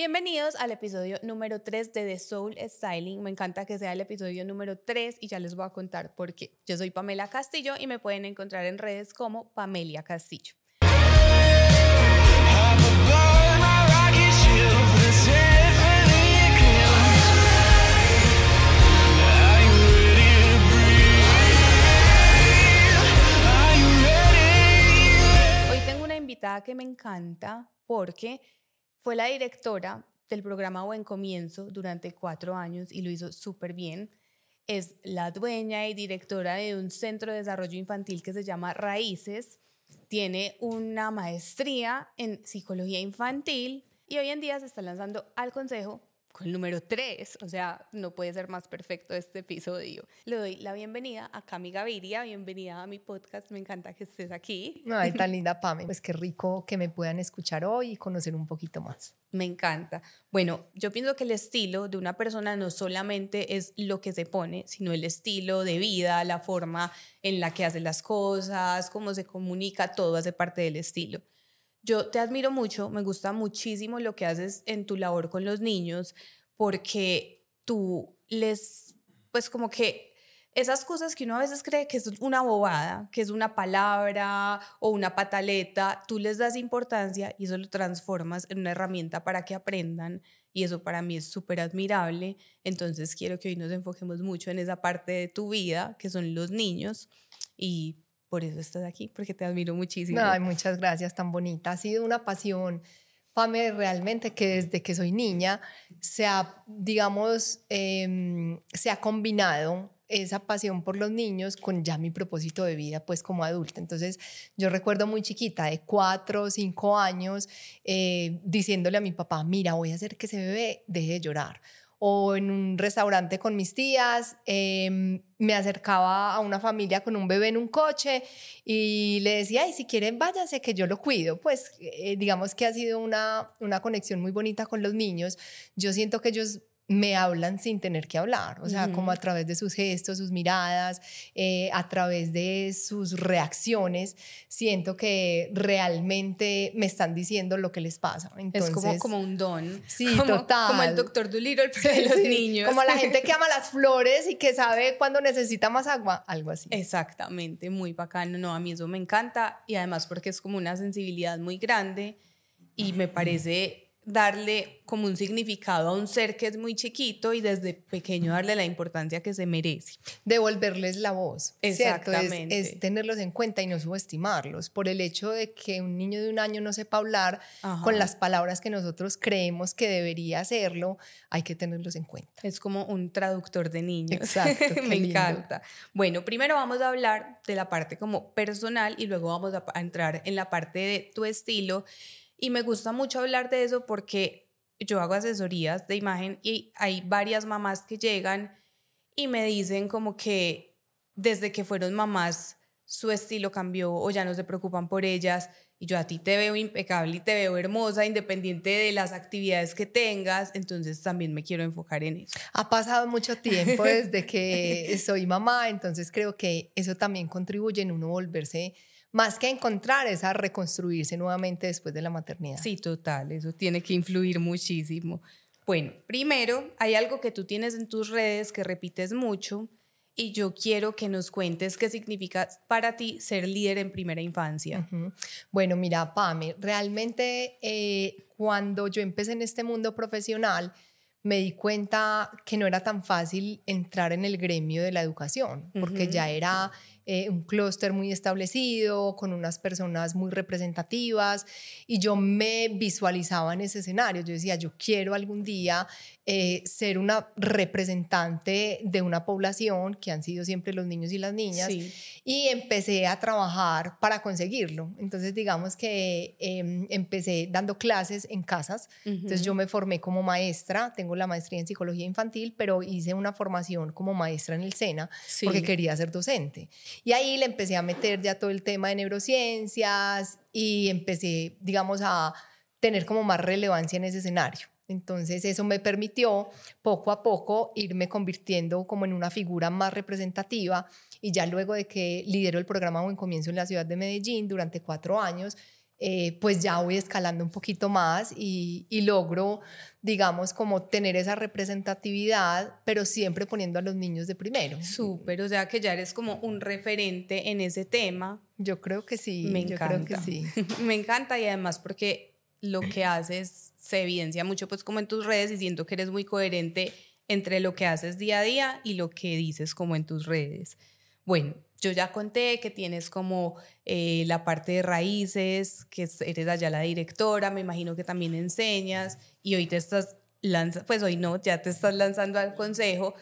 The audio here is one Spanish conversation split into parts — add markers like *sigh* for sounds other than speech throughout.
Bienvenidos al episodio número 3 de The Soul Styling. Me encanta que sea el episodio número 3 y ya les voy a contar por qué. Yo soy Pamela Castillo y me pueden encontrar en redes como Pamelia Castillo. Hoy tengo una invitada que me encanta porque fue la directora del programa Buen Comienzo durante cuatro años y lo hizo súper bien. Es la dueña y directora de un centro de desarrollo infantil que se llama Raíces. Tiene una maestría en psicología infantil y hoy en día se está lanzando al consejo con el número 3, o sea, no puede ser más perfecto este episodio. Le doy la bienvenida a Cami Gaviria, bienvenida a mi podcast, me encanta que estés aquí. Ay, tan linda *laughs* Pame, pues qué rico que me puedan escuchar hoy y conocer un poquito más. Me encanta. Bueno, yo pienso que el estilo de una persona no solamente es lo que se pone, sino el estilo de vida, la forma en la que hace las cosas, cómo se comunica, todo hace parte del estilo. Yo te admiro mucho, me gusta muchísimo lo que haces en tu labor con los niños, porque tú les, pues como que esas cosas que uno a veces cree que es una bobada, que es una palabra o una pataleta, tú les das importancia y eso lo transformas en una herramienta para que aprendan y eso para mí es súper admirable. Entonces quiero que hoy nos enfoquemos mucho en esa parte de tu vida, que son los niños y por eso estás aquí, porque te admiro muchísimo. Ay, muchas gracias, tan bonita. Ha sido una pasión, Pame, realmente que desde que soy niña se ha, digamos, em, se ha combinado esa pasión por los niños con ya mi propósito de vida, pues como adulta. Entonces, yo recuerdo muy chiquita, de cuatro cinco años, eh, diciéndole a mi papá, mira, voy a hacer que ese bebé deje de llorar o en un restaurante con mis tías, em, me acercaba a una familia con un bebé en un coche y le decía, ay, si quieren váyanse que yo lo cuido. Pues eh, digamos que ha sido una, una conexión muy bonita con los niños. Yo siento que ellos me hablan sin tener que hablar, o sea, como a través de sus gestos, sus miradas, eh, a través de sus reacciones, siento que realmente me están diciendo lo que les pasa. Entonces, es como, como un don. Sí, *laughs* como, total. Como el doctor Dolittle pero de los niños. Como la gente que ama *laughs* las flores y que sabe cuando necesita más agua, algo así. Exactamente, muy bacano. No, a mí eso me encanta y además porque es como una sensibilidad muy grande y me parece darle como un significado a un ser que es muy chiquito y desde pequeño darle la importancia que se merece. Devolverles la voz. Exactamente. Es, tenerlos en cuenta y no subestimarlos. Por el hecho de que un niño de un año no sepa hablar con las palabras que nosotros creemos que debería hacerlo, hay que tenerlos en cuenta. Es como un traductor de niños. Exacto. *laughs* Me encanta. Bueno, primero vamos a hablar de la parte como personal y luego vamos a entrar en la parte de tu estilo y me gusta mucho hablar de eso porque yo hago asesorías de imagen y hay varias mamás que llegan y me dicen como que desde que fueron mamás su estilo cambió o ya no se preocupan por ellas y yo a ti te veo impecable y te veo hermosa independiente de las actividades que tengas, entonces también me quiero enfocar en eso. Ha pasado mucho tiempo *laughs* desde que soy mamá, entonces creo que eso también contribuye en uno volverse más que encontrar es a reconstruirse nuevamente después de la maternidad. Sí, total, eso tiene que influir muchísimo. Bueno, primero, hay algo que tú tienes en tus redes que repites mucho y yo quiero que nos cuentes qué significa para ti ser líder en primera infancia. Bueno, mira, Pame, realmente eh, cuando yo empecé en este mundo profesional, me di cuenta que no era tan fácil entrar en el gremio de la educación, porque ya era eh, un clúster muy establecido, con unas personas muy representativas, y yo me visualizaba en ese escenario. Yo decía, yo quiero algún día eh, ser una representante de una población que han sido siempre los niños y las niñas, y empecé a trabajar para conseguirlo. Entonces, digamos que em, empecé dando clases en casas, entonces yo me formé como maestra, tengo la maestría en psicología infantil, pero hice una formación como maestra en el SENA porque quería ser docente. Y ahí le empecé a meter ya todo el tema de neurociencias y empecé, digamos, a tener como más relevancia en ese escenario. Entonces eso me permitió poco a poco irme convirtiendo como en una figura más representativa y ya luego de que lidero el programa Buen Comienzo en la ciudad de Medellín durante cuatro años, eh, pues ya voy escalando un poquito más y, y, logro, digamos, como tener esa representatividad, pero siempre poniendo a los niños de primero. Súper, o sea que ya eres como un referente en ese tema. Yo creo que sí. Me encanta. Yo creo que sí. *laughs* Me encanta y además porque lo que haces se evidencia mucho pues como en tus redes y siento que eres muy coherente entre lo que haces día a día y lo que dices como en tus redes. Bueno, yo ya conté que tienes como eh, la parte de raíces, que eres allá la directora, me imagino que también enseñas y hoy te estás lanzando, pues hoy no, ya te estás lanzando al consejo.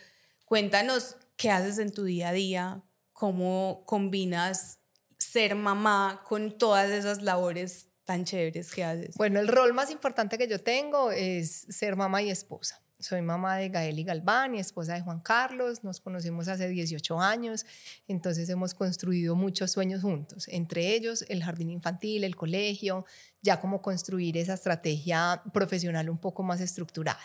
Cuéntanos qué haces en tu día a día, cómo combinas ser mamá con todas esas labores tan chéveres que haces. Bueno, el rol más importante que yo tengo es ser mamá y esposa. Soy mamá de Gael y Galván y esposa de Juan Carlos. Nos conocimos hace 18 años, entonces hemos construido muchos sueños juntos, entre ellos el jardín infantil, el colegio, ya como construir esa estrategia profesional un poco más estructurada.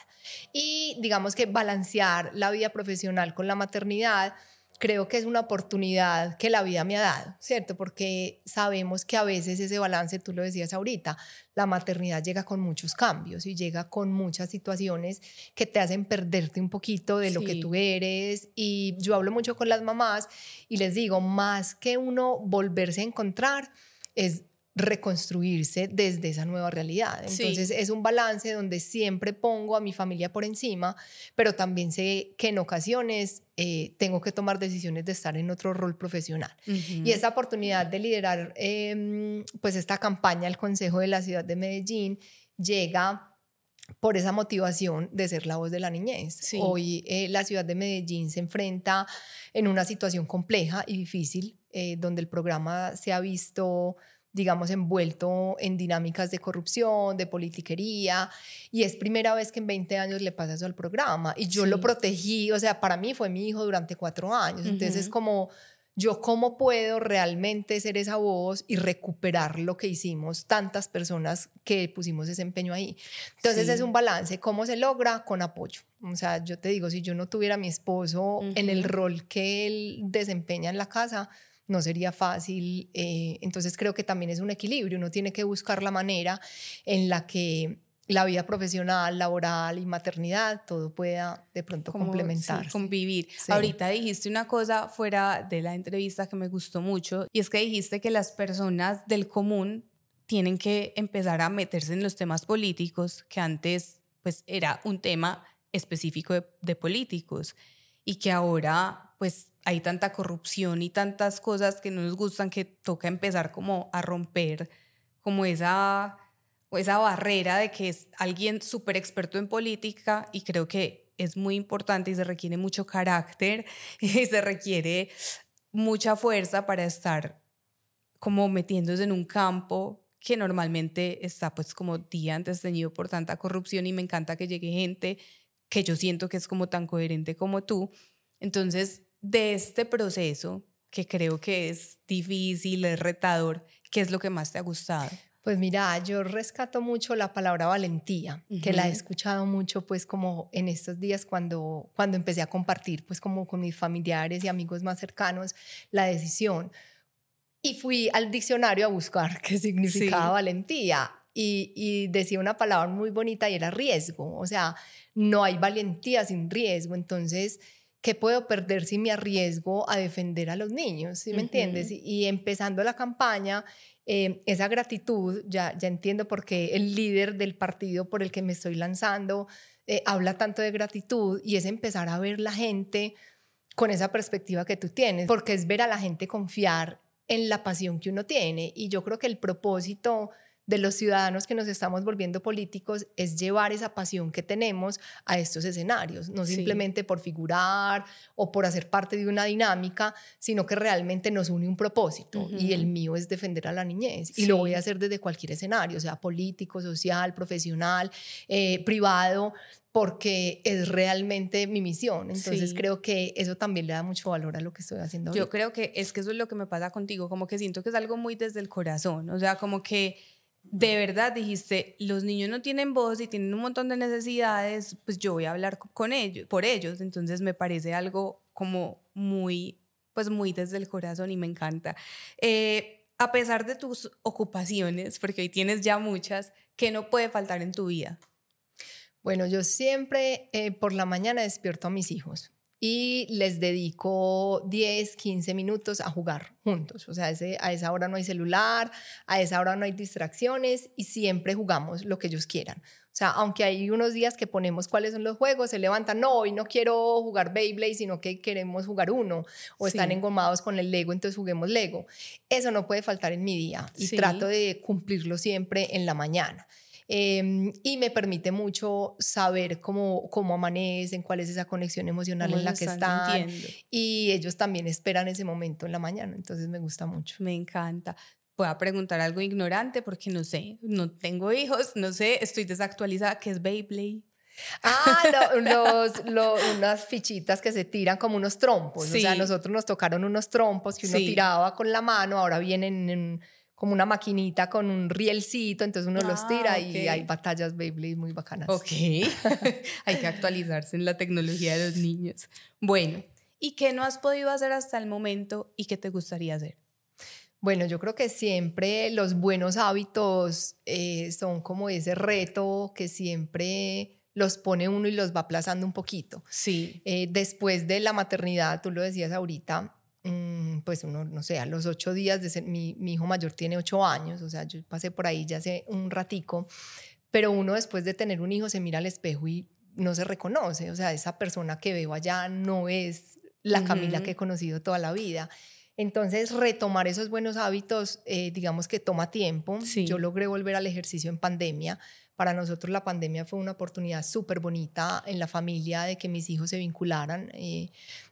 Y digamos que balancear la vida profesional con la maternidad creo que es una oportunidad que la vida me ha dado, ¿cierto? Porque sabemos que a veces ese balance, tú lo decías ahorita, la maternidad llega con muchos cambios y llega con muchas situaciones que te hacen perderte un poquito de lo que tú eres. Y yo hablo mucho con las mamás y les digo, más que uno volverse a encontrar, es reconstruirse desde esa nueva realidad. Entonces es un balance donde siempre pongo a mi familia por encima, pero también sé que en ocasiones eh, tengo que tomar decisiones de estar en otro rol profesional. Y esa oportunidad de liderar em, pues esta campaña al Consejo de la Ciudad de Medellín llega por esa motivación de ser la voz de la niñez. Hoy eh, la ciudad de Medellín se enfrenta en una situación compleja y difícil, eh, donde el programa se ha visto digamos, envuelto en dinámicas de corrupción, de politiquería, y es primera vez que en 20 años le pasa eso al programa, y yo lo protegí, o sea, para mí fue mi hijo durante cuatro años, entonces es como, yo cómo puedo realmente ser esa voz y recuperar lo que hicimos tantas personas que pusimos ese empeño ahí. Entonces es un balance, ¿cómo se logra? Con apoyo. O sea, yo te digo, si yo no tuviera a mi esposo en el rol que él desempeña en la casa, no sería fácil. Eh, entonces creo que también es un equilibrio, uno tiene que buscar la manera en la que la vida profesional, laboral y maternidad, todo pueda de pronto complementar. convivir. Ahorita dijiste una cosa fuera de la entrevista que me gustó mucho y es que dijiste que las personas del común tienen que empezar a meterse en los temas políticos que antes pues era un tema específico de, de políticos y que ahora pues hay tanta corrupción y tantas cosas que no nos gustan que toca empezar como a romper como esa, esa barrera de que es alguien súper experto en política y creo que es muy importante y se requiere mucho carácter *laughs* y se requiere mucha fuerza para estar como metiéndose en un campo que normalmente está pues como día antes teñido por tanta corrupción y me encanta que llegue gente que yo siento que es como tan coherente como tú. Entonces, de este proceso, que creo que es difícil, es retador, ¿qué es lo que más te ha gustado? Pues mira, yo rescato mucho la palabra valentía, que la he escuchado mucho pues como en estos días cuando, cuando empecé a compartir pues como con mis familiares y amigos más cercanos la decisión. Y fui al diccionario a buscar qué significaba valentía y, y decía una palabra muy bonita y era riesgo, o sea, no hay valentía sin riesgo, entonces ¿qué puedo perder si me arriesgo a defender a los niños? ¿Sí me entiendes? Y, empezando la campaña, eh, esa gratitud, ya, ya entiendo por qué el líder del partido por el que me estoy lanzando eh, habla tanto de gratitud y es empezar a ver la gente con esa perspectiva que tú tienes, porque es ver a la gente confiar en la pasión que uno tiene. Y yo creo que el propósito de los ciudadanos que nos estamos volviendo políticos es llevar esa pasión que tenemos a estos escenarios, no simplemente por figurar o por hacer parte de una dinámica, sino que realmente nos une un propósito y el mío es defender a la niñez y lo voy a hacer desde cualquier escenario, sea político, social, profesional, eh, privado, porque es realmente mi misión. Entonces creo que eso también le da mucho valor a lo que estoy haciendo. Yo creo que es que eso es lo que me pasa contigo, como que siento que es algo muy desde el corazón, o sea, como que de verdad dijiste, los niños no tienen voz y tienen un montón de necesidades, pues yo voy a hablar con ellos, por ellos. Entonces me parece algo como muy, pues muy desde el corazón y me encanta. Eh, a pesar de tus ocupaciones, porque hoy tienes ya muchas, ¿qué no puede faltar en tu vida? Bueno, yo siempre eh, por la mañana despierto a mis hijos y les dedico 10, 15 minutos a jugar juntos. O sea, ese, a esa hora no hay celular, a esa hora no hay distracciones y siempre jugamos lo que ellos quieran. O sea, aunque hay unos días que ponemos cuáles son los juegos, se levantan, no, hoy no quiero jugar Beyblade, sino que queremos jugar uno, o están engomados con el Lego, entonces juguemos Lego. Eso no puede faltar en mi día y trato de cumplirlo siempre en la mañana. Em, y me permite mucho saber cómo, cómo amanecen, cuál es esa conexión emocional en la que están. Y ellos también esperan ese momento en la mañana, entonces me gusta mucho. Me encanta. Voy a preguntar algo ignorante porque no sé, no tengo hijos, no sé, estoy desactualizada. ¿Qué es Beyblade? Ah, *laughs* los, unas fichitas que se tiran como unos trompos. O sea, nosotros nos tocaron unos trompos que uno tiraba con la mano, ahora vienen en como una maquinita con un rielcito, entonces uno los tira y hay batallas Beyblade muy bacanas. Ok, *laughs* hay que actualizarse en la tecnología de los niños. Bueno, ¿y qué no has podido hacer hasta el momento y qué te gustaría hacer? Bueno, yo creo que siempre los buenos hábitos eh, son como ese reto que siempre los pone uno y los va aplazando un poquito. Sí. Eh, después de la maternidad, tú lo decías ahorita, pues uno, no sé, a los ocho días de ser, mi, mi, hijo mayor tiene ocho años, o sea, yo pasé por ahí ya hace un ratico, pero uno después de tener un hijo se mira al espejo y no se reconoce, o sea, esa persona que veo allá no es la Camila que he conocido toda la vida. Entonces, retomar esos buenos hábitos, eh, digamos que toma tiempo. Yo logré volver al ejercicio en pandemia. Para nosotros la pandemia fue una oportunidad súper bonita en la familia de que mis hijos se vincularan. Eh,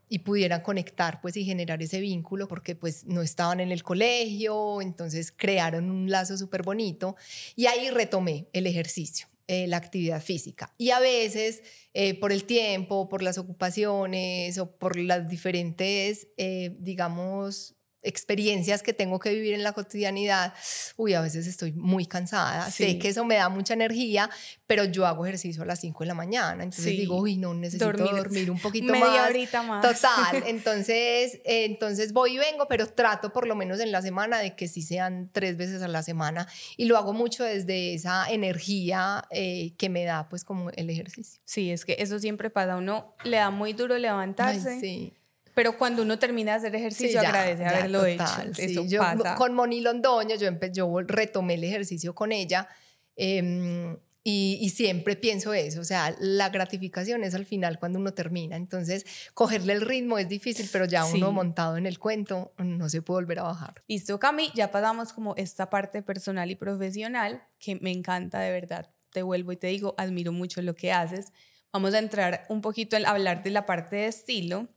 y pudieran conectar pues y generar ese vínculo porque pues no estaban en el colegio, entonces crearon un lazo súper bonito y ahí retomé el ejercicio. Eh, la actividad física. Y a veces, eh, por el tiempo, por las ocupaciones o por las diferentes, eh, digamos, experiencias que tengo que vivir en la cotidianidad, uy, a veces estoy muy cansada, sé que eso me da mucha energía, pero yo hago ejercicio a las 5 de la mañana, entonces digo, uy, no, necesito dormir, un poquito media Horita más. Total, *laughs* entonces, entonces voy y vengo, pero trato por lo menos en la semana de que sí sean tres veces a la semana y lo hago mucho desde esa energía eh, que me da pues como el ejercicio. Sí, es que eso siempre pasa, uno le da muy duro levantarse. sí pero cuando uno termina de hacer ejercicio, agradece haberlo hecho. Eso pasa. Con Moni Londoño, yo, yo retomé el ejercicio con ella. Em, y, siempre pienso eso, o sea, la gratificación es al final cuando uno termina. Entonces, cogerle el ritmo es difícil, pero ya uno montado en el cuento no se puede volver a bajar. Listo, Cami, ya pasamos como esta parte personal y profesional que me encanta de verdad. Te vuelvo y te digo, admiro mucho lo que haces. Vamos a entrar un poquito a hablar de la parte de estilo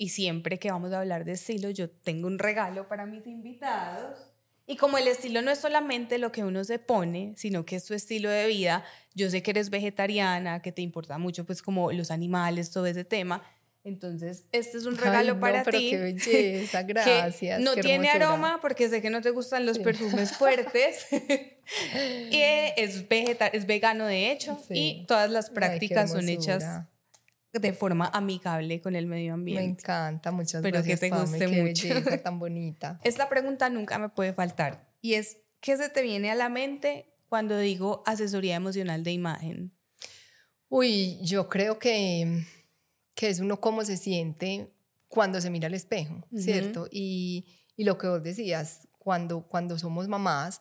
y siempre que vamos a hablar de estilo, yo tengo un regalo para mis invitados. Y como el estilo no es solamente lo que uno se pone, sino que es tu estilo de vida, yo sé que eres vegetariana, que te importa mucho pues como los animales, todo ese tema. Entonces, este es un regalo para pero ti. Qué *laughs* belleza, gracias. no tiene aroma porque sé que no te gustan los perfumes fuertes. *laughs* *laughs* y es, es vegano de hecho. Y todas las prácticas son hechas de forma amigable con el medio ambiente. Me encanta, muchas Pero gracias. Pero que te guste Qué mucho. Belleza *laughs* tan bonita. Esta pregunta nunca me puede faltar y es, ¿qué se te viene a la mente cuando digo asesoría emocional de imagen? Uy, yo creo que, que es uno cómo se siente cuando se mira al espejo, ¿cierto? Y, y, lo que vos decías, cuando, cuando somos mamás,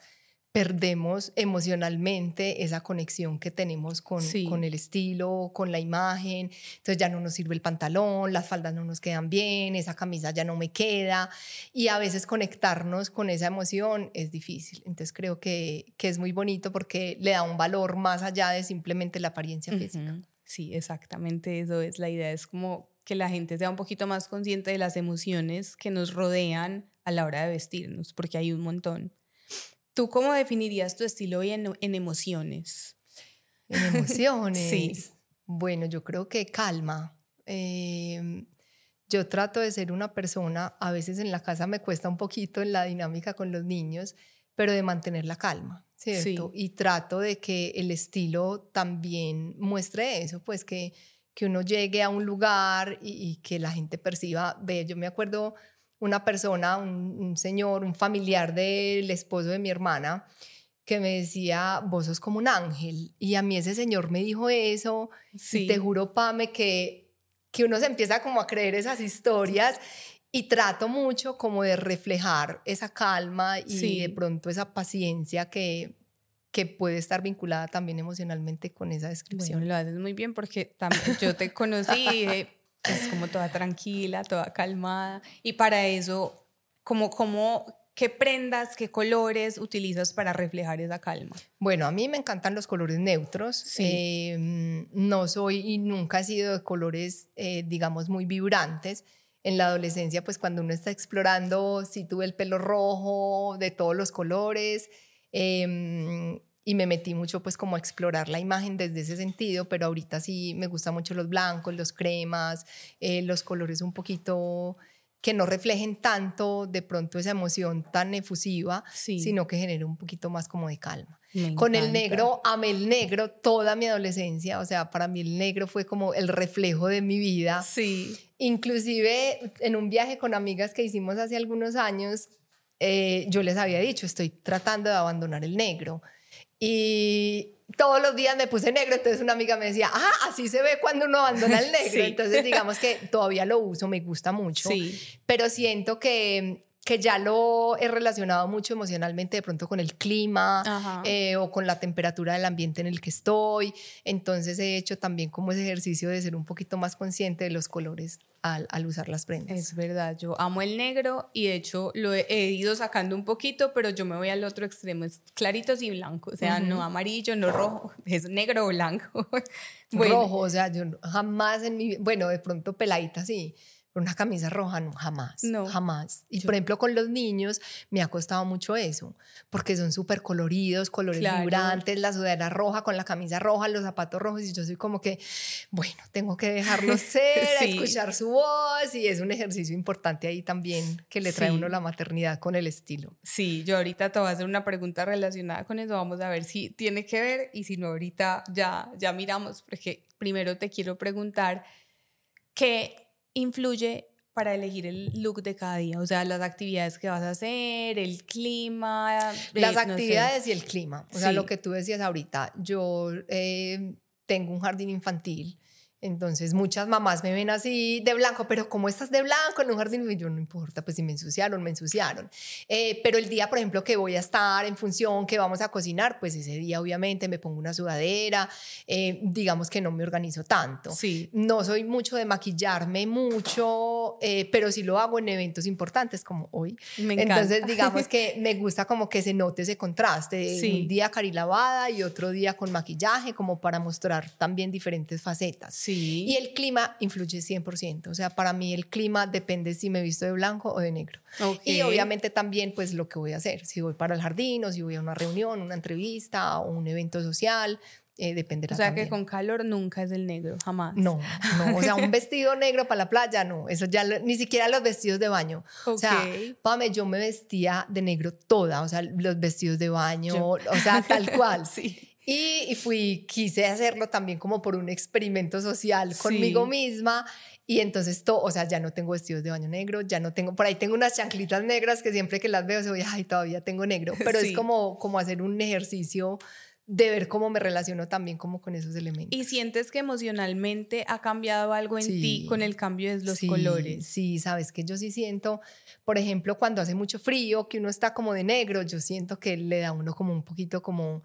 perdemos emocionalmente esa conexión que tenemos con, con el estilo, con la imagen. Entonces ya no nos sirve el pantalón, las faldas no nos quedan bien, esa camisa ya no me queda. Y a veces conectarnos con esa emoción es difícil. Entonces creo que, que es muy bonito porque le da un valor más allá de simplemente la apariencia física. Sí, exactamente eso es la idea. Es como que la gente sea un poquito más consciente de las emociones que nos rodean a la hora de vestirnos, porque hay un montón. ¿Tú cómo definirías tu estilo hoy en, emociones? En emociones. *laughs* sí. Bueno, yo creo que calma. Em, yo trato de ser una persona, a veces en la casa me cuesta un poquito en la dinámica con los niños, pero de mantener la calma, ¿cierto? Y trato de que el estilo también muestre eso, pues que, que uno llegue a un lugar y, y que la gente perciba, ve, yo me acuerdo una persona, un, señor, un familiar del esposo de mi hermana, que me decía, vos sos como un ángel. Y a mí ese señor me dijo eso. Y te juro, Pame, que, que uno se empieza como a creer esas historias y trato mucho como de reflejar esa calma y de pronto esa paciencia que, que puede estar vinculada también emocionalmente con esa descripción. lo haces muy bien porque también yo te conocí y es como toda tranquila, toda calmada. Y para eso, como, como, ¿qué prendas, qué colores utilizas para reflejar esa calma? Bueno, a mí me encantan los colores neutros. Em, no soy y nunca he sido de colores, eh, digamos, muy vibrantes. En la adolescencia, pues cuando uno está explorando, si tuve el pelo rojo, de todos los colores, Em, y me metí mucho pues como a explorar la imagen desde ese sentido, pero ahorita sí me gustan mucho los blancos, los cremas, eh, los colores un poquito que no reflejen tanto de pronto esa emoción tan efusiva, sino que genere un poquito más como de calma. Con el negro, amé el negro toda mi adolescencia, o sea, para mí el negro fue como el reflejo de mi vida. Sí. Inclusive en un viaje con amigas que hicimos hace algunos años, eh, yo les había dicho, estoy tratando de abandonar el negro. Y todos los días me puse negro, entonces una amiga me decía, ah, así se ve cuando uno abandona el *laughs* negro. Entonces digamos que todavía lo uso, me gusta mucho, sí. pero siento que que ya lo he relacionado mucho emocionalmente de pronto con el clima eh, o con la temperatura del ambiente en el que estoy. Entonces he hecho también como ese ejercicio de ser un poquito más consciente de los colores al, al usar las prendas. Es verdad, yo amo el negro y de hecho lo he, ido sacando un poquito, pero yo me voy al otro extremo, es claritos y blanco, o sea, no amarillo, no rojo, *laughs* es negro o blanco. *laughs* Rojo, o sea, yo jamás en mi, bueno, de pronto peladita sí una camisa roja, no, jamás. No. Jamás. Y por ejemplo, con los niños me ha costado mucho eso, porque son súper coloridos, colores vibrantes, la sudadera roja con la camisa roja, los zapatos rojos, y yo soy como que, bueno, tengo que dejarlo ser, *laughs* escuchar su voz, y es un ejercicio importante ahí también que le trae uno la maternidad con el estilo. Sí, yo ahorita te voy a hacer una pregunta relacionada con eso, vamos a ver si tiene que ver, y si no, ahorita ya, ya miramos, porque primero te quiero preguntar qué influye para elegir el look de cada día? O sea, las actividades que vas a hacer, el clima. Las actividades y el clima. O sea, lo que tú decías ahorita, yo eh, tengo un jardín infantil entonces muchas mamás me ven así de blanco, pero como estás de blanco en un jardín, yo no importa, pues si me ensuciaron, me ensuciaron. Eh, pero el día, por ejemplo, que voy a estar en función, que vamos a cocinar, pues ese día obviamente me pongo una sudadera, eh, digamos que no me organizo tanto. Sí. No soy mucho de maquillarme mucho, eh, pero sí lo hago en eventos importantes como hoy. Me encanta. Entonces digamos *laughs* que me gusta como que se note ese contraste, un día carilavada y otro día con maquillaje, como para mostrar también diferentes facetas. Sí. Y el clima influye 100%. O sea, para mí el clima depende si me visto de blanco o de negro. Y obviamente también pues lo que voy a hacer. Si voy para el jardín o si voy a una reunión, una entrevista o un evento social. Eh, dependerá O sea que con calor nunca es el negro, jamás. No, no, o sea, un *laughs* vestido negro para la playa, no, eso ya ni siquiera los vestidos de baño. O sea, Pame, yo me vestía de negro toda, o sea, los vestidos de baño, o sea, tal cual. *laughs* sí. Y, fui, quise hacerlo también como por un experimento social conmigo misma. Y entonces, todo, o sea, ya no tengo vestidos de baño negro, ya no tengo, por ahí tengo unas chanclitas negras que siempre que las veo se voy, ay, todavía tengo negro. *laughs* Pero es como, como hacer un ejercicio de ver cómo me relaciono también como con esos elementos. ¿Y sientes que emocionalmente ha cambiado algo en ti con el cambio de los colores? Sí, sabes que yo sí siento, por ejemplo, cuando hace mucho frío, que uno está como de negro, yo siento que le da a uno como un poquito como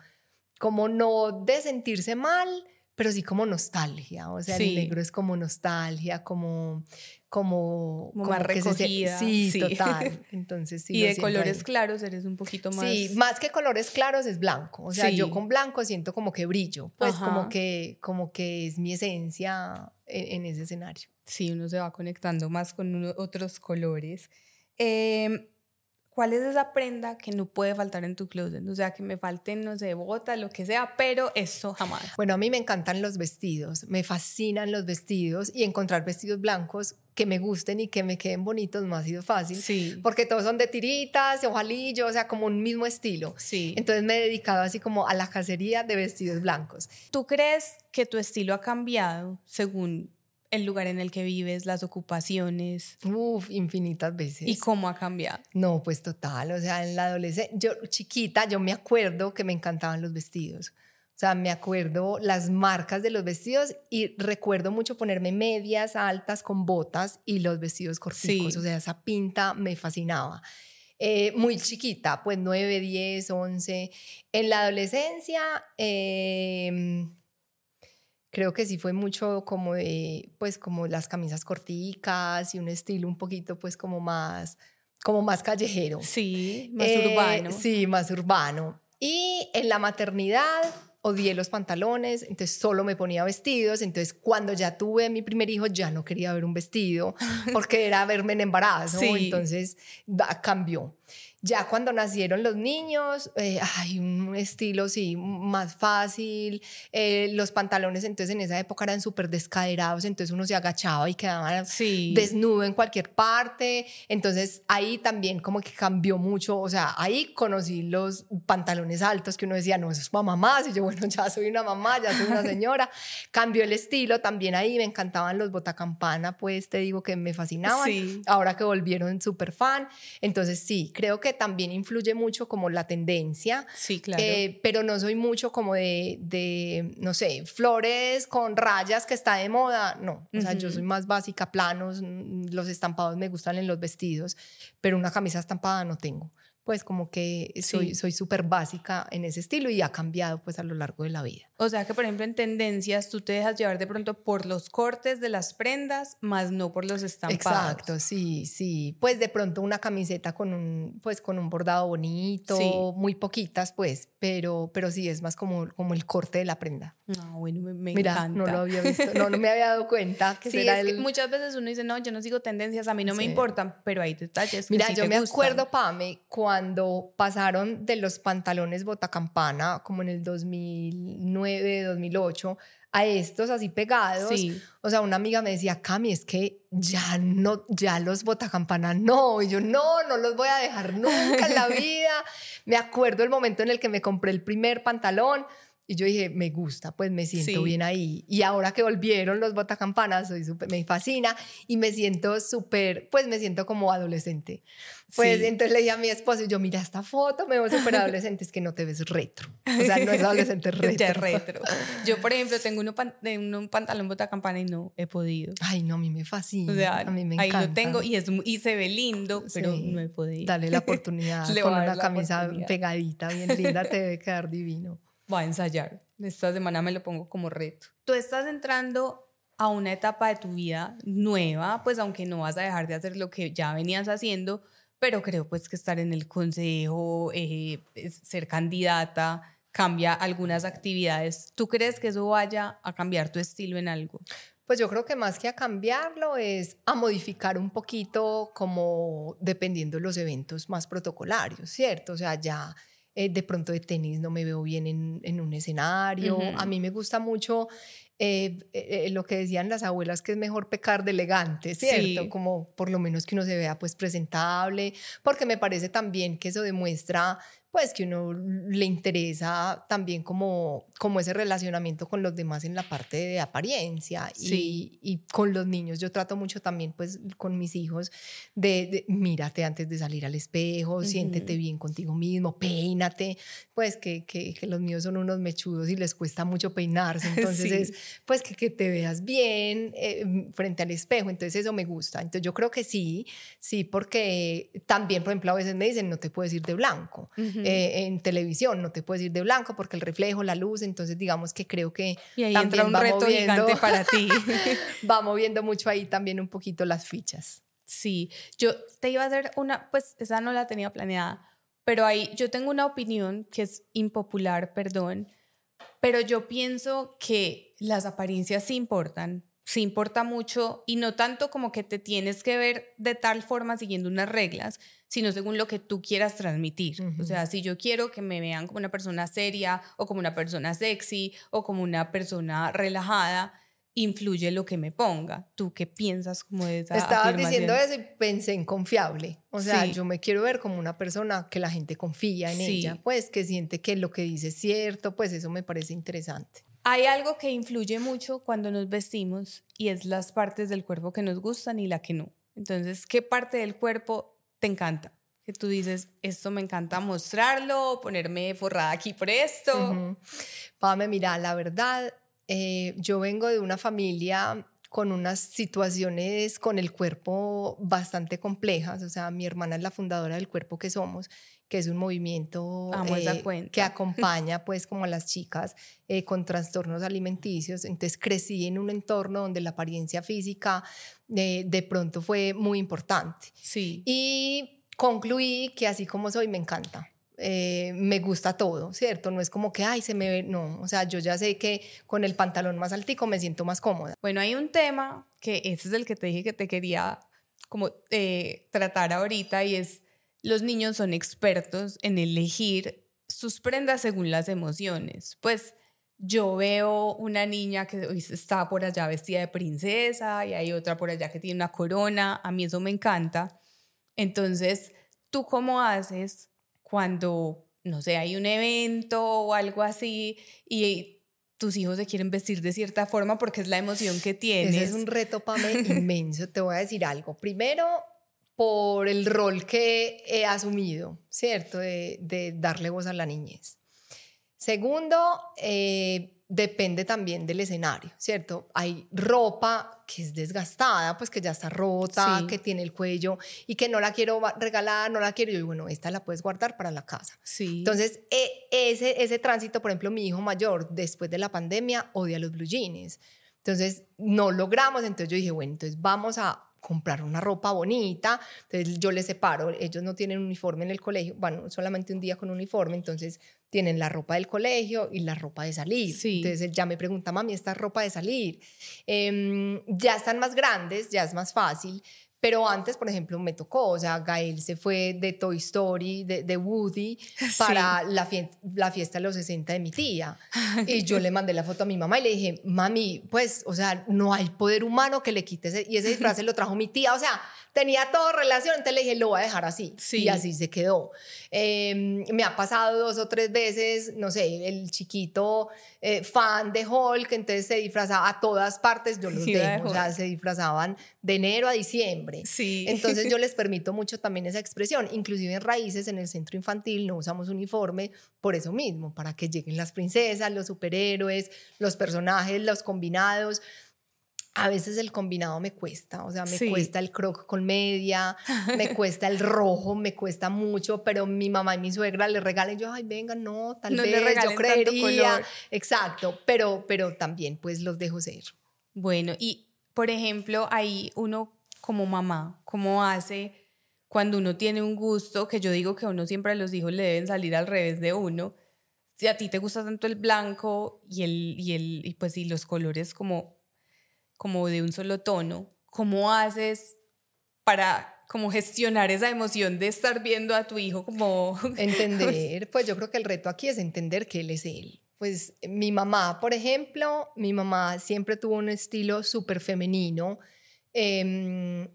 como no de sentirse mal, pero sí como nostalgia. O sea, el negro es como nostalgia, como como, como, más recogida. sí, total. *laughs* Entonces, sí. y de colores claros eres un poquito más. Sí, más que colores claros es blanco. O sea, yo con blanco siento como que brillo, pues como que, como que es mi esencia en, ese escenario. Sí, uno se va conectando más con otros colores. Eh, ¿Cuál es esa prenda que no puede faltar en tu closet? O sea, que me falten, no sé, botas, lo que sea, pero eso jamás. Bueno, a mí me encantan los vestidos, me fascinan los vestidos y encontrar vestidos blancos que me gusten y que me queden bonitos no ha sido fácil. Sí. Porque todos son de tiritas, de ojalillo, o sea, como un mismo estilo. Sí. Entonces me he dedicado así como a la cacería de vestidos blancos. ¿Tú crees que tu estilo ha cambiado según el lugar en el que vives, las ocupaciones. Uf, infinitas veces. ¿Y cómo ha cambiado? No, pues total, o sea, en la adolescencia, yo chiquita, yo me acuerdo que me encantaban los vestidos. O sea, me acuerdo las marcas de los vestidos y recuerdo mucho ponerme medias altas con botas y los vestidos corticos. O sea, esa pinta me fascinaba. Eh, muy chiquita, pues 9, 10, 11. En la adolescencia, em, creo que sí fue mucho como de, pues como las camisas corticas y un estilo un poquito pues como más, como más callejero. Sí, más eh, urbano. Sí, más urbano. Y en la maternidad odié los pantalones, entonces solo me ponía vestidos, entonces cuando ya tuve mi primer hijo ya no quería ver un vestido *laughs* porque era verme en embarazo, entonces cambió. Ya cuando nacieron los niños, eh, hay un estilo, sí, más fácil. Eh, los pantalones, entonces en esa época eran súper descaderados, entonces uno se agachaba y quedaba desnudo en cualquier parte. Entonces ahí también como que cambió mucho. O sea, ahí conocí los pantalones altos que uno decía, no, eso es para mamás. Y yo, bueno, ya soy una mamá, ya soy una *laughs* señora. Cambió el estilo también ahí. Me encantaban los botacampana, pues te digo que me fascinaban. Ahora que volvieron súper fan. Entonces sí, creo que también influye mucho como la tendencia. Sí, claro. Eh, pero no soy mucho como de, de, no sé, flores con rayas que está de moda. No, o sea, yo soy más básica, planos, mm, los estampados me gustan en los vestidos, pero una camisa estampada no tengo pues como que soy soy súper básica en ese estilo y ha cambiado pues a lo largo de la vida. O sea que por ejemplo en tendencias tú te dejas llevar de pronto por los cortes de las prendas, más no por los estampados. Exacto, sí, sí. Pues de pronto una camiseta con un pues con un bordado bonito, muy poquitas pues, pero pero sí es más como como el corte de la prenda. Ah, bueno, me, Mira, encanta. no lo había visto, no, no me había dado cuenta que *laughs* sí, es que muchas veces uno dice, "No, yo no sigo tendencias, a mí no me importan", pero hay detalles que Mira, sí yo te me gustan. acuerdo Pame cuando cuando pasaron de los pantalones botacampana, como en el 2009, 2008, a estos así pegados. Sí. O sea, una amiga me decía, Cami, es que ya no, ya los botacampana no. Y yo, no, no los voy a dejar nunca en la *laughs* vida. me acuerdo el momento en el que me compré el primer pantalón. Y yo dije, me gusta, pues me siento Sí. bien ahí. Y ahora que volvieron los botacampanas, soy súper, me fascina y me siento súper, pues me siento como adolescente. Pues Sí. entonces le dije a mi esposo, yo mira esta foto, me veo súper adolescente, es que no te ves retro. O sea, no es adolescente, es *laughs* retro. Ya retro. Yo, por ejemplo, tengo uno pan- un, pantalón bota campana y no he podido. Ay, no, a mí me fascina. O sea, a mí me ahí encanta. lo tengo y, es, y se ve lindo, pero Sí. no he podido. Dale la *laughs* oportunidad Le con una camisa pegadita, bien linda, te debe quedar divino. Voy a ensayar. Esta semana me lo pongo como reto. Tú estás entrando a una etapa de tu vida nueva, pues aunque no vas a dejar de hacer lo que ya venías haciendo, pero creo pues que estar en el consejo, eh, ser candidata, cambia algunas actividades. ¿Tú crees que eso vaya a cambiar tu estilo en algo? Pues yo creo que más que a cambiarlo es a modificar un poquito como dependiendo de los eventos más protocolarios, ¿cierto? O sea, ya eh, de pronto de tenis no me veo bien en, en un escenario. A mí me gusta mucho eh, eh, lo que decían las abuelas, que es mejor pecar de elegante, ¿cierto? Sí. Como por lo menos que uno se vea pues presentable, porque me parece también que eso demuestra pues que uno le interesa también como, como ese relacionamiento con los demás en la parte de apariencia y, Sí. y con los niños. Yo trato mucho también pues con mis hijos de, de mírate antes de salir al espejo, siéntete bien contigo mismo, peínate, pues que, que, que los míos son unos mechudos y les cuesta mucho peinarse, *laughs* entonces Sí. es pues que, que te veas bien eh, frente al espejo, entonces eso me gusta. Entonces yo creo que sí, sí, porque también, por ejemplo, a veces me dicen, no te puedes ir de blanco. Eh, en televisión no te puedes ir de blanco porque el reflejo, la luz, entonces digamos que creo que Y ahí también entra un va reto moviendo- gigante para ti. *laughs* va moviendo mucho ahí también un poquito las fichas. Sí, yo te iba a hacer una, pues esa no la tenía planeada, pero ahí yo tengo una opinión que es impopular, perdón, pero yo pienso que las apariencias sí importan, sí importa mucho y no tanto como que te tienes que ver de tal forma siguiendo unas reglas, sino según lo que tú quieras transmitir. O Ujú. sea, si yo quiero que me vean como una persona seria o como una persona sexy o como una persona relajada, influye lo que me ponga. ¿Tú qué piensas como de esa Estabas diciendo eso y pensé en confiable. O sea, Sí. yo me quiero ver como una persona que la gente confía en Sí. ella, pues que siente que lo que dice es cierto, pues eso me parece interesante. Hay algo que influye mucho cuando nos vestimos y es las partes del cuerpo que nos gustan y la que no. Entonces, ¿qué parte del cuerpo te encanta? Que tú dices, esto me encanta mostrarlo, ponerme forrada aquí por esto. Pame, mira, la verdad, eh, yo vengo de una familia con unas situaciones con el cuerpo bastante complejas. O sea, mi hermana es la fundadora del Cuerpo que Somos, que es un movimiento eh, que acompaña *laughs* pues como a las chicas eh, con trastornos alimenticios. Entonces crecí en un entorno donde la apariencia física eh, de pronto fue muy importante. Sí. Y concluí que así como soy me encanta. Eh, me gusta todo, ¿cierto? No es como que, ay, se me ve, no, o sea, yo ya sé que con el pantalón más altico me siento más cómoda. Bueno, hay un tema que ese es el que te dije que te quería como eh, tratar ahorita y es los niños son expertos en elegir sus prendas según las emociones. Pues yo veo una niña que está por allá vestida de princesa y hay otra por allá que tiene una corona, a mí eso me encanta. Entonces, ¿tú cómo haces cuando, no sé, hay un evento o algo así y tus hijos se quieren vestir de cierta forma porque es la emoción que tienes. Ese es un reto para *laughs* mí inmenso. Te voy a decir algo. Primero, por el rol que he asumido, ¿cierto? De, de darle voz a la niñez. Segundo, eh, depende también del escenario, ¿cierto? Hay ropa que es desgastada, pues que ya está rota, que tiene el cuello y que no la quiero regalar, no la quiero. Y bueno, esta la puedes guardar para la casa. Sí. Entonces, e, ese, ese tránsito, por ejemplo, mi hijo mayor, después de la pandemia, odia los blue jeans. Entonces, no logramos. Entonces, yo dije, bueno, entonces vamos a comprar una ropa bonita. Entonces yo les separo, ellos no tienen uniforme en el colegio, bueno, solamente un día con uniforme, entonces tienen la ropa del colegio y la ropa de salir. Entonces él ya me pregunta, mami, ¿esta ropa de salir? Em, ya están más grandes, ya es más fácil, pero antes, por ejemplo, me tocó, o sea, Gael se fue de Toy Story, de, Woody, *laughs* para la, la, fiesta de los 60 de mi tía. *laughs* Y yo le mandé la foto a mi mamá y le dije, mami, pues, o sea, no hay poder humano que le quite ese, y ese disfraz se lo trajo mi tía, o sea, tenía todo relación, entonces le dije, lo voy a dejar así. Y así se quedó. Em, me ha pasado dos o tres veces, no sé, el chiquito eh, fan de Hulk, entonces se disfrazaba a todas partes, yo los dejo, o sea, se disfrazaban de enero a diciembre. Sí. Entonces yo *laughs* les permito mucho también esa expresión, inclusive en Raíces, en el centro infantil, no usamos uniforme por eso mismo, para que lleguen las princesas, los superhéroes, los personajes, los combinados a veces el combinado me cuesta, o sea, me cuesta el croc con media, *laughs* me cuesta el rojo, me cuesta mucho, pero mi mamá y mi suegra le regalan, yo, ay, venga, no, tal vez, yo creería, exacto, pero, pero también pues los dejo ser. Bueno, y por ejemplo, ahí uno como mamá, ¿cómo hace cuando uno tiene un gusto, que yo digo que uno siempre a los hijos le deben salir al revés de uno, si a ti te gusta tanto el blanco y el, y el, y pues y los colores como como de un solo tono, ¿cómo haces para como gestionar esa emoción de estar viendo a tu hijo como... *laughs* Entender, pues yo creo que el reto aquí es entender que él es él. Pues mi mamá, por ejemplo, mi mamá siempre tuvo un estilo súper femenino. Eh,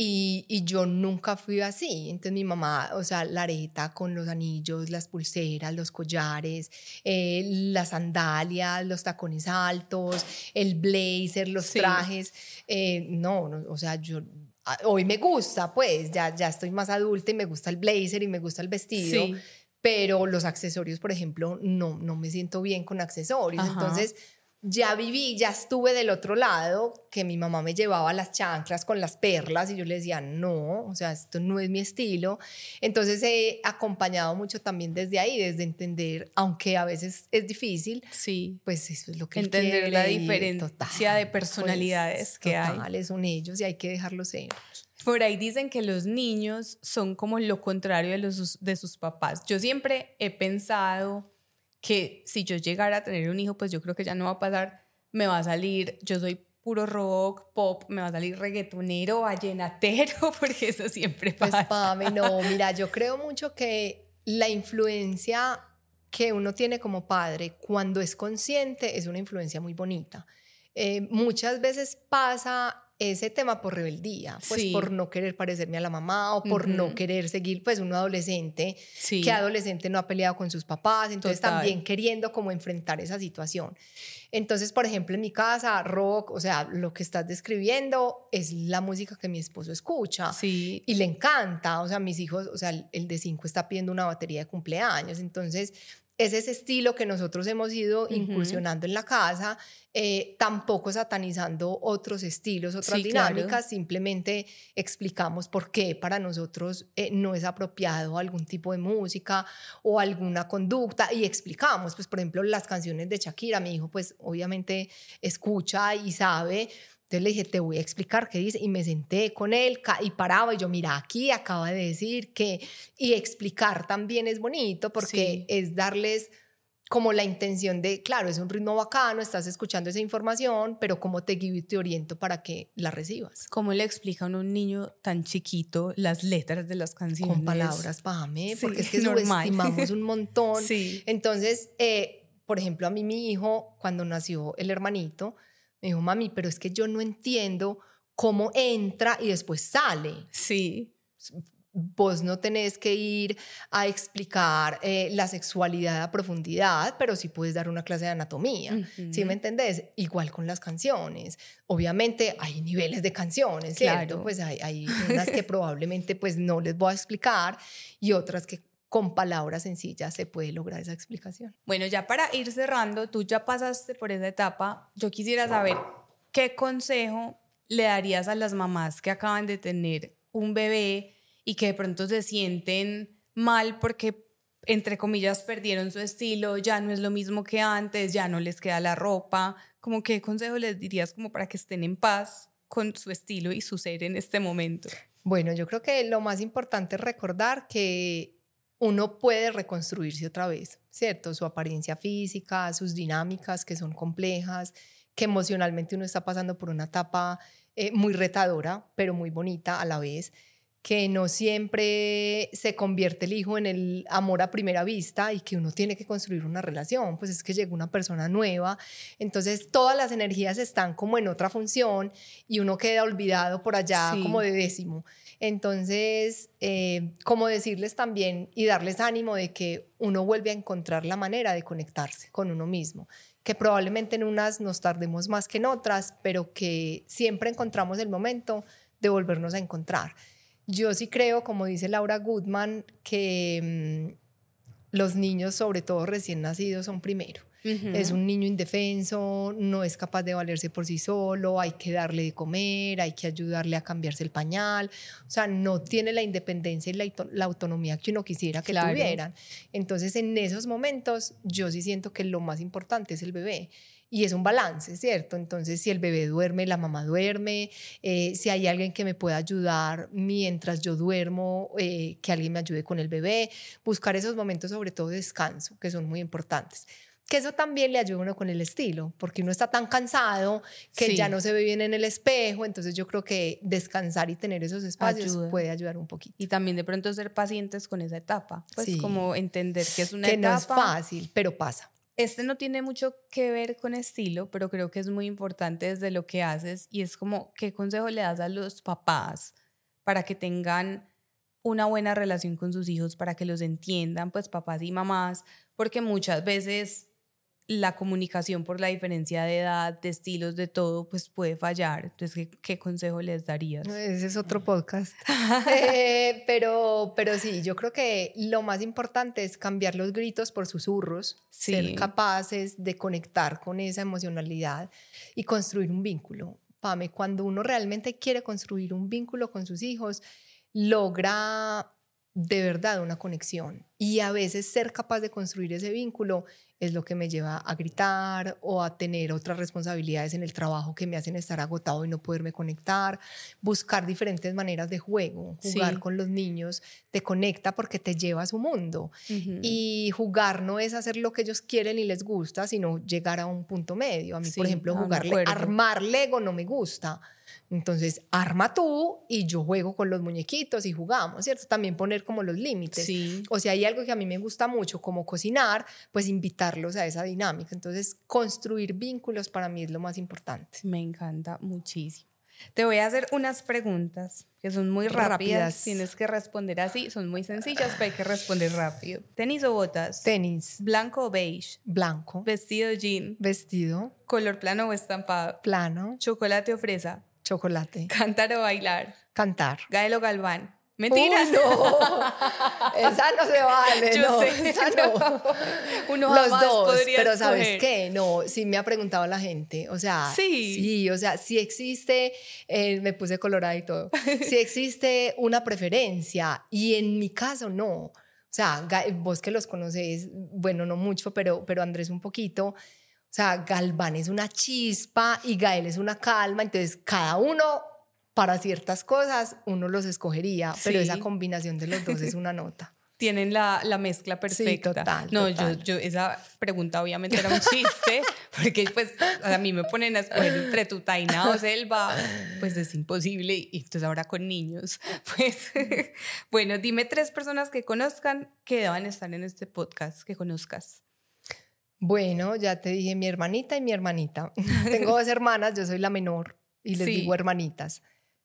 y, yo nunca fui así. Entonces mi mamá, o sea, la areta con los anillos, las pulseras, los collares, eh, las sandalias, los tacones altos, el blazer, los trajes. Eh, no, no, o sea, yo ah, hoy me gusta, pues ya, ya estoy más adulta y me gusta el blazer y me gusta el vestido. Pero los accesorios, por ejemplo, no, no me siento bien con accesorios. Entonces, ya viví, ya estuve del otro lado, que mi mamá me llevaba las chanclas con las perlas y yo le decía, no, o sea, esto no es mi estilo. Entonces he acompañado mucho también desde ahí, desde entender, aunque a veces es difícil, sí. pues eso es lo que Entender la diferencia de personalidades pues, que hay. son ellos y hay que dejarlos ser. Por ahí dicen que los niños son como lo contrario de, los, de sus papás. Yo siempre he pensado que si yo llegara a tener un hijo, pues yo creo que ya no va a pasar, me va a salir, yo soy puro rock, pop, me va a salir reggaetonero, vallenatero, *laughs* porque eso siempre pues, pasa. Pues no, *laughs* mira, yo creo mucho que la influencia que uno tiene como padre cuando es consciente es una influencia muy bonita. Eh, muchas veces pasa ese tema por rebeldía, pues por no querer parecerme a la mamá o por no querer seguir pues un adolescente que adolescente no ha peleado con sus papás, entonces también queriendo como enfrentar esa situación. Entonces, por ejemplo, en mi casa, rock, o sea, lo que estás describiendo es la música que mi esposo escucha sí. y le encanta, o sea, mis hijos, o sea, el de cinco está pidiendo una batería de cumpleaños, entonces es ese estilo que nosotros hemos ido incursionando en la casa, eh, tampoco satanizando otros estilos, otras dinámicas, simplemente explicamos por qué para nosotros eh, no es apropiado algún tipo de música o alguna conducta y explicamos, pues por ejemplo las canciones de Shakira, mi hijo pues obviamente escucha y sabe, entonces le dije, te voy a explicar qué dice. Y me senté con él y paraba y yo, mira, aquí acaba de decir que... Y explicar también es bonito porque es darles como la intención de, claro, es un ritmo bacano, estás escuchando esa información, pero cómo te guío y te oriento para que la recibas. ¿Cómo le explican a un niño tan chiquito las letras de las canciones? Con palabras, pame, porque es que *laughs* subestimamos un montón. *laughs* Sí. Entonces, eh, por ejemplo, a mí mi hijo, cuando nació el hermanito, me dijo, mami, pero es que yo no entiendo cómo entra y después sale. Sí. Vos no tenés que ir a explicar eh, la sexualidad a profundidad, pero sí puedes dar una clase de anatomía. ¿Sí me entendés? Igual con las canciones. Obviamente hay niveles de canciones, ¿cierto? Claro. Pues hay, hay *laughs* unas que probablemente pues no les voy a explicar y otras que con palabras sencillas se puede lograr esa explicación. Bueno, ya para ir cerrando, tú ya pasaste por esa etapa. Yo quisiera saber qué consejo le darías a las mamás que acaban de tener un bebé y que de pronto se sienten mal porque, entre comillas, perdieron su estilo, ya no es lo mismo que antes, ya no les queda la ropa. Como qué consejo les dirías como para que estén en paz con su estilo y su ser en este momento? Bueno, yo creo que lo más importante es recordar que uno puede reconstruirse otra vez, ¿cierto? Su apariencia física, sus dinámicas que son complejas, que emocionalmente uno está pasando por una etapa eh, muy retadora, pero muy bonita a la vez, que no siempre se convierte el hijo en el amor a primera vista y que uno tiene que construir una relación, pues es que llega una persona nueva, entonces todas las energías están como en otra función y uno queda olvidado por allá como de décimo. Entonces, eh, como decirles también y darles ánimo de que uno vuelve a encontrar la manera de conectarse con uno mismo, que probablemente en unas nos tardemos más que en otras, pero que siempre encontramos el momento de volvernos a encontrar. Yo sí creo, como dice Laura Goodman, que mm, los niños, sobre todo recién nacidos, son primero. Es un niño indefenso, no es capaz de valerse por sí solo, hay que darle de comer, hay que ayudarle a cambiarse el pañal, o sea, no tiene la independencia y la, autonomía que uno quisiera que tuvieran. Entonces, en esos momentos, yo sí siento que lo más importante es el bebé. Y es un balance, ¿cierto? Entonces, si el bebé duerme, la mamá duerme, eh, si hay alguien que me pueda ayudar mientras yo duermo, eh, que alguien me ayude con el bebé, buscar esos momentos sobre todo de descanso, que son muy importantes que eso también le ayuda a uno con el estilo, porque uno está tan cansado que ya no se ve bien en el espejo, entonces yo creo que descansar y tener esos espacios puede ayudar un poquito. Y también de pronto ser pacientes con esa etapa, pues como entender que es una etapa. Que no es fácil, pero pasa. Este no tiene mucho que ver con estilo, pero creo que es muy importante desde lo que haces y es como, ¿qué consejo le das a los papás para que tengan una buena relación con sus hijos, para que los entiendan, pues papás y mamás, porque muchas veces la comunicación por la diferencia de edad, de estilos, de todo, pues puede fallar. Entonces, ¿qué, consejo les darías? Ese es otro podcast. *laughs* Eh, pero, pero sí, yo creo que lo más importante es cambiar los gritos por susurros, ser capaces de conectar con esa emocionalidad y construir un vínculo. Pame, cuando uno realmente quiere construir un vínculo con sus hijos, logra de verdad una conexión. Y a veces ser capaz de construir ese vínculo es lo que me lleva a gritar o a tener otras responsabilidades en el trabajo que me hacen estar agotado y no poderme conectar. Buscar diferentes maneras de juego. Jugar con los niños te conecta porque te lleva a su mundo. Y jugar no es hacer lo que ellos quieren y les gusta, sino llegar a un punto medio. A mí, por ejemplo, jugarle, armar Lego no me gusta entonces, arma tú y yo juego con los muñequitos y jugamos, ¿cierto? También poner como los límites. Sí. O si hay algo que a mí me gusta mucho, como cocinar, pues invitarlos a esa dinámica. Entonces, construir vínculos para mí es lo más importante. Me encanta muchísimo. Te voy a hacer unas preguntas que son muy rápidas. Rápidas. Tienes que responder así. Son muy sencillas, pero hay que responder rápido. ¿Tenis o botas? Tenis, ¿Blanco o beige? blanco, ¿Vestido jean? vestido, ¿Color plano o estampado? plano, ¿Chocolate o fresa? Chocolate, ¿Cantar o bailar? cantar. ¿Gael o Galván? Mentiras. No. *laughs* Esa no se vale, Yo no, sé, esa no. Uno Los jamás dos, pero ¿sabes qué? No, sí me ha preguntado la gente, o sea, Sí. sí, o sea, si existe, eh, me puse colorada y todo, si *laughs* existe una preferencia y en mi caso no. O sea, vos que los conoces, bueno, no mucho, pero, pero Andrés un poquito. O sea, Galván es una chispa y Gael es una calma, entonces cada uno para ciertas cosas uno los escogería, pero esa combinación de los dos es una nota. *laughs* Tienen la, la mezcla perfecta. total, No, total. Yo, yo, esa pregunta obviamente era un chiste, *laughs* porque pues a mí me ponen a escoger entre tu taina o selva, pues es imposible, y entonces ahora con niños, *laughs* pues bueno, dime tres personas que conozcan que deban estar en este podcast, que conozcas. Bueno, ya te dije mi hermanita y mi hermanita. *laughs* Tengo dos hermanas, yo soy la menor y les Sí. digo hermanitas.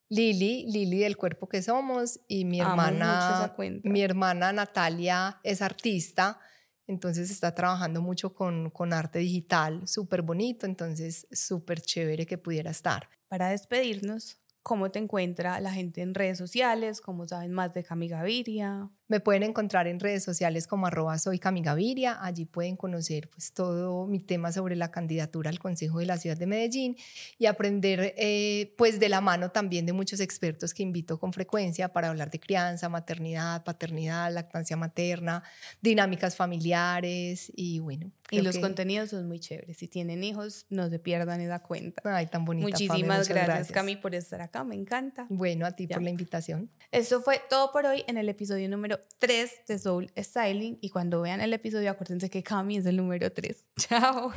Lili, Lili del cuerpo que somos y mi Amo hermana, mi hermana Natalia es artista, entonces está trabajando mucho con, con arte digital, súper bonito, entonces súper chévere que pudiera estar. Para despedirnos, ¿cómo te encuentra la gente en redes sociales? ¿Cómo saben más de Cami Gaviria? Me pueden encontrar en redes sociales como arroba soy Camigaviria. Allí pueden conocer pues, todo mi tema sobre la candidatura al Consejo de la Ciudad de Medellín y aprender eh, pues de la mano también de muchos expertos que invito con frecuencia para hablar de crianza, maternidad, paternidad, lactancia materna, dinámicas familiares y bueno. Y los que- contenidos son muy chéveres. Si tienen hijos, no se pierdan esa cuenta. Ay, tan bonita. Pame, Muchísimas muchas gracias, Cami, por estar acá. Me encanta. Bueno, a ti Ya. por la invitación. Eso fue todo por hoy en el episodio número 3 de Soul Styling. Y cuando vean el episodio, acuérdense que Cami es el número 3. *laughs* Chao.